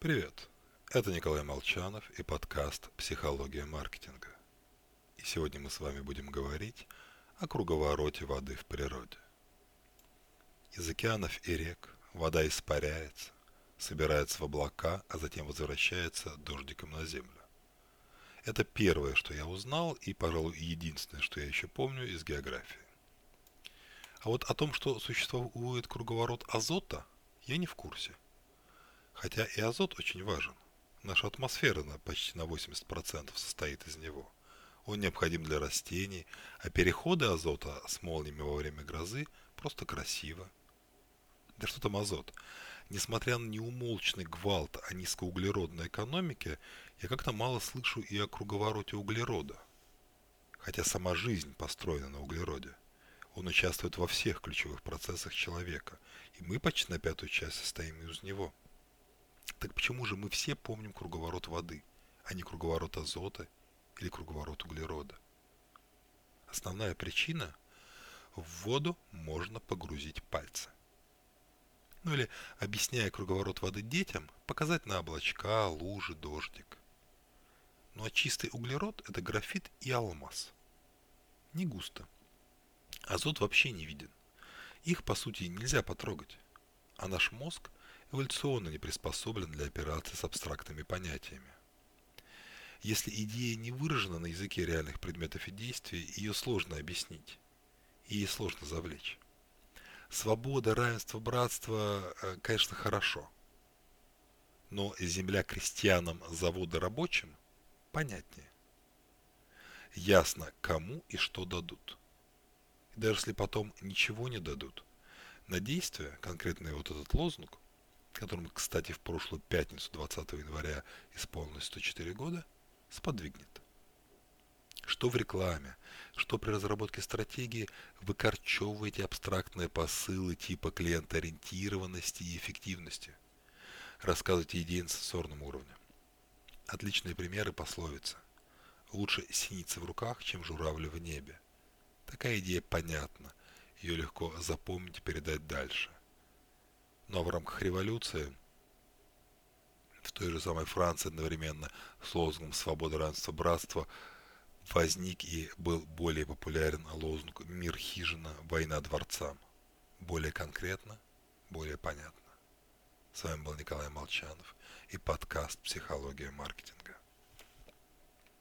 Привет, это Николай Молчанов и подкаст «Психология маркетинга». И сегодня мы с вами будем говорить о круговороте воды в природе. Из океанов и рек вода испаряется, собирается в облака, а затем возвращается дождиком на землю. Это первое, что я узнал, и, пожалуй, единственное, что я еще помню из географии. А вот о том, что существует круговорот азота, я не в курсе – Хотя и азот очень важен. Наша атмосфера на почти на 80% состоит из него. Он необходим для растений, а переходы азота с молниями во время грозы просто красиво. Да что там азот? Несмотря на неумолчный гвалт о низкоуглеродной экономике, я как-то мало слышу и о круговороте углерода. Хотя сама жизнь построена на углероде. Он участвует во всех ключевых процессах человека, и мы почти на пятую часть состоим из него. Так почему же мы все помним круговорот воды, а не круговорот азота или круговорот углерода? Основная причина – в воду можно погрузить пальцы. Ну или, объясняя круговорот воды детям, показать на облачка, лужи, дождик. Ну а чистый углерод – это графит и алмаз. Не густо. Азот вообще не виден. Их, по сути, нельзя потрогать. А наш мозг эволюционно не приспособлен для операций с абстрактными понятиями. Если идея не выражена на языке реальных предметов и действий, ее сложно объяснить, и ей сложно завлечь. Свобода, равенство, братство, э, конечно, хорошо. Но земля крестьянам, заводы рабочим понятнее. Ясно, кому и что дадут. И даже если потом ничего не дадут, на действие, конкретный вот этот лозунг, которому, кстати, в прошлую пятницу, 20 января, исполнилось 104 года, сподвигнет. Что в рекламе, что при разработке стратегии выкорчевываете абстрактные посылы типа клиентоориентированности и эффективности. Рассказывайте идеи на сенсорном уровне. Отличные примеры пословица. Лучше синицы в руках, чем журавли в небе. Такая идея понятна, ее легко запомнить и передать дальше. Но в рамках революции в той же самой Франции одновременно с лозунгом «Свобода, равенство, братство» возник и был более популярен лозунг «Мир хижина, война дворцам». Более конкретно, более понятно. С вами был Николай Молчанов и подкаст «Психология маркетинга».